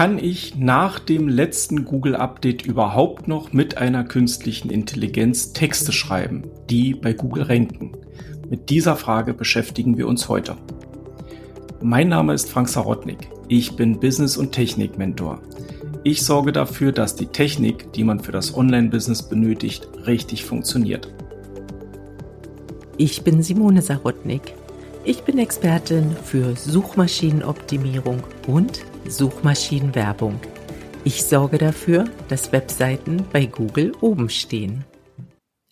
kann ich nach dem letzten Google-Update überhaupt noch mit einer künstlichen Intelligenz Texte schreiben, die bei Google ranken? Mit dieser Frage beschäftigen wir uns heute. Mein Name ist Frank Sarotnik. Ich bin Business- und Technik-Mentor. Ich sorge dafür, dass die Technik, die man für das Online-Business benötigt, richtig funktioniert. Ich bin Simone Sarotnik. Ich bin Expertin für Suchmaschinenoptimierung und Suchmaschinenwerbung. Ich sorge dafür, dass Webseiten bei Google oben stehen.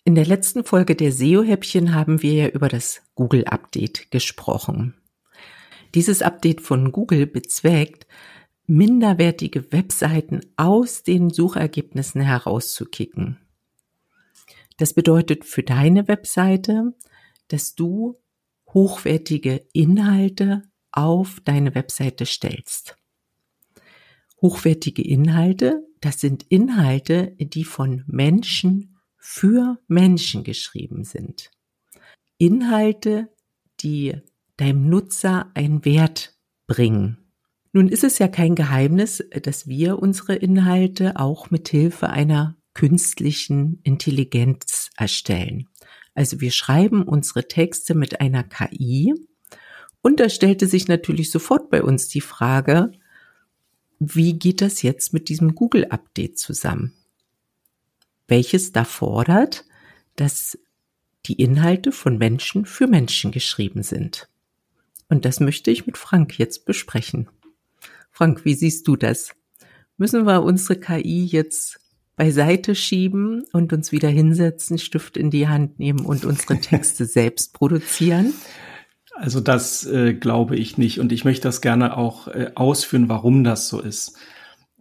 In der letzten Folge der SEO-Häppchen haben wir ja über das Google-Update gesprochen. Dieses Update von Google bezweckt, minderwertige Webseiten aus den Suchergebnissen herauszukicken. Das bedeutet für deine Webseite, dass du hochwertige Inhalte auf deine Webseite stellst. Hochwertige Inhalte, das sind Inhalte, die von Menschen für Menschen geschrieben sind. Inhalte, die deinem Nutzer einen Wert bringen. Nun ist es ja kein Geheimnis, dass wir unsere Inhalte auch mit Hilfe einer künstlichen Intelligenz erstellen. Also wir schreiben unsere Texte mit einer KI und da stellte sich natürlich sofort bei uns die Frage, wie geht das jetzt mit diesem Google-Update zusammen? Welches da fordert, dass die Inhalte von Menschen für Menschen geschrieben sind. Und das möchte ich mit Frank jetzt besprechen. Frank, wie siehst du das? Müssen wir unsere KI jetzt beiseite schieben und uns wieder hinsetzen, Stift in die Hand nehmen und unsere Texte selbst produzieren? Also das äh, glaube ich nicht und ich möchte das gerne auch äh, ausführen, warum das so ist.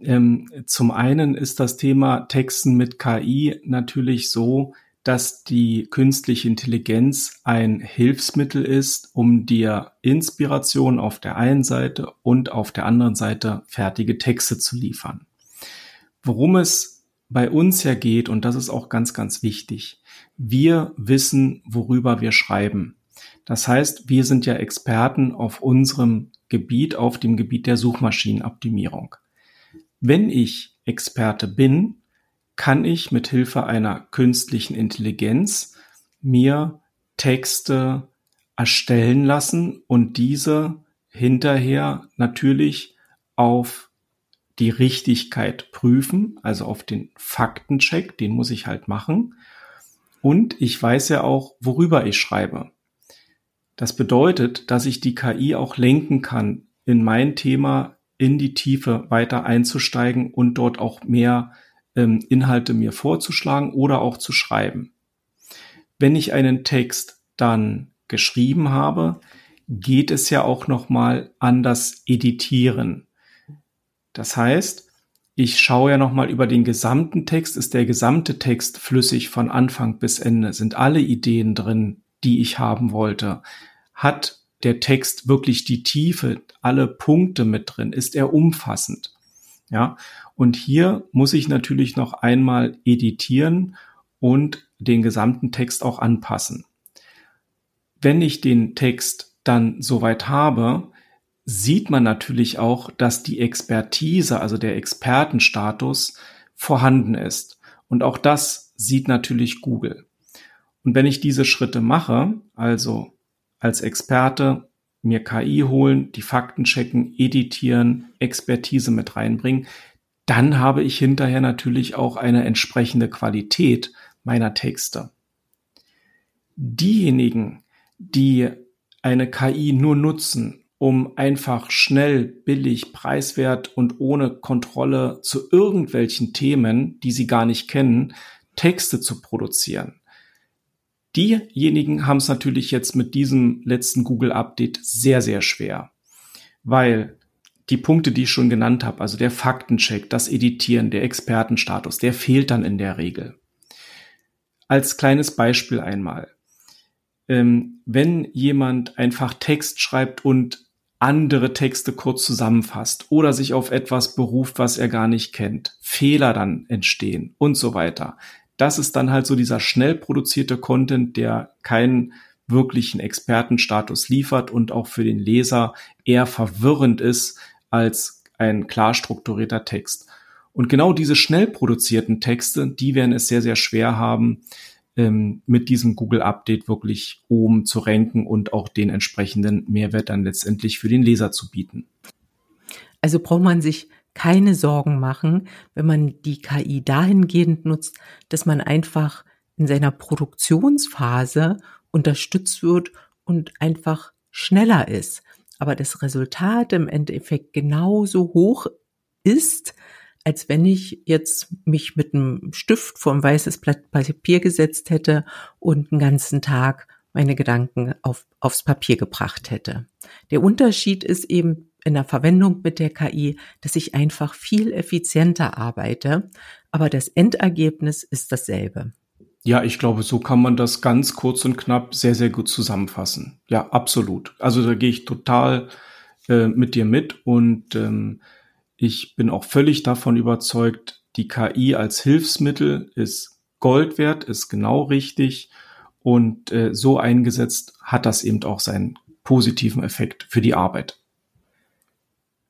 Ähm, zum einen ist das Thema Texten mit KI natürlich so, dass die künstliche Intelligenz ein Hilfsmittel ist, um dir Inspiration auf der einen Seite und auf der anderen Seite fertige Texte zu liefern. Worum es bei uns ja geht, und das ist auch ganz, ganz wichtig, wir wissen, worüber wir schreiben. Das heißt, wir sind ja Experten auf unserem Gebiet, auf dem Gebiet der Suchmaschinenoptimierung. Wenn ich Experte bin, kann ich mit Hilfe einer künstlichen Intelligenz mir Texte erstellen lassen und diese hinterher natürlich auf die Richtigkeit prüfen, also auf den Faktencheck, den muss ich halt machen. Und ich weiß ja auch, worüber ich schreibe. Das bedeutet, dass ich die KI auch lenken kann, in mein Thema in die Tiefe weiter einzusteigen und dort auch mehr ähm, Inhalte mir vorzuschlagen oder auch zu schreiben. Wenn ich einen Text dann geschrieben habe, geht es ja auch noch mal an das Editieren. Das heißt, ich schaue ja nochmal über den gesamten Text. Ist der gesamte Text flüssig von Anfang bis Ende? Sind alle Ideen drin, die ich haben wollte? Hat der Text wirklich die Tiefe, alle Punkte mit drin? Ist er umfassend? Ja. Und hier muss ich natürlich noch einmal editieren und den gesamten Text auch anpassen. Wenn ich den Text dann soweit habe, sieht man natürlich auch, dass die Expertise, also der Expertenstatus vorhanden ist. Und auch das sieht natürlich Google. Und wenn ich diese Schritte mache, also als Experte mir KI holen, die Fakten checken, editieren, Expertise mit reinbringen, dann habe ich hinterher natürlich auch eine entsprechende Qualität meiner Texte. Diejenigen, die eine KI nur nutzen, um einfach schnell, billig, preiswert und ohne Kontrolle zu irgendwelchen Themen, die sie gar nicht kennen, Texte zu produzieren. Diejenigen haben es natürlich jetzt mit diesem letzten Google-Update sehr, sehr schwer, weil die Punkte, die ich schon genannt habe, also der Faktencheck, das Editieren, der Expertenstatus, der fehlt dann in der Regel. Als kleines Beispiel einmal. Ähm, wenn jemand einfach Text schreibt und andere Texte kurz zusammenfasst oder sich auf etwas beruft, was er gar nicht kennt, Fehler dann entstehen und so weiter. Das ist dann halt so dieser schnell produzierte Content, der keinen wirklichen Expertenstatus liefert und auch für den Leser eher verwirrend ist als ein klar strukturierter Text. Und genau diese schnell produzierten Texte, die werden es sehr, sehr schwer haben, ähm, mit diesem Google-Update wirklich oben zu ranken und auch den entsprechenden Mehrwert dann letztendlich für den Leser zu bieten. Also braucht man sich keine Sorgen machen, wenn man die KI dahingehend nutzt, dass man einfach in seiner Produktionsphase unterstützt wird und einfach schneller ist. Aber das Resultat im Endeffekt genauso hoch ist, als wenn ich jetzt mich mit einem Stift vor ein weißes Blatt Papier gesetzt hätte und einen ganzen Tag meine Gedanken auf, aufs Papier gebracht hätte. Der Unterschied ist eben in der Verwendung mit der KI, dass ich einfach viel effizienter arbeite, aber das Endergebnis ist dasselbe. Ja, ich glaube, so kann man das ganz kurz und knapp sehr, sehr gut zusammenfassen. Ja, absolut. Also da gehe ich total äh, mit dir mit und ähm, ich bin auch völlig davon überzeugt, die KI als Hilfsmittel ist Gold wert, ist genau richtig und äh, so eingesetzt hat das eben auch seinen positiven Effekt für die Arbeit.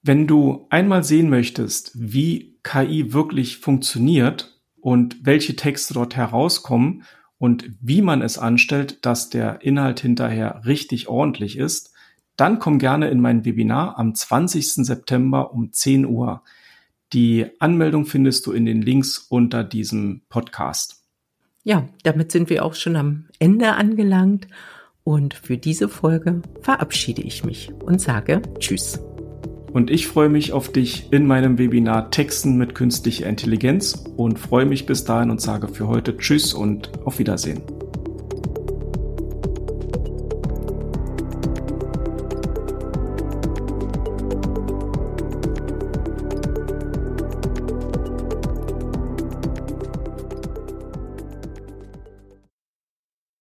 Wenn du einmal sehen möchtest, wie KI wirklich funktioniert und welche Texte dort herauskommen und wie man es anstellt, dass der Inhalt hinterher richtig ordentlich ist, dann komm gerne in mein Webinar am 20. September um 10 Uhr. Die Anmeldung findest du in den Links unter diesem Podcast. Ja, damit sind wir auch schon am Ende angelangt. Und für diese Folge verabschiede ich mich und sage Tschüss. Und ich freue mich auf dich in meinem Webinar Texten mit künstlicher Intelligenz und freue mich bis dahin und sage für heute Tschüss und auf Wiedersehen.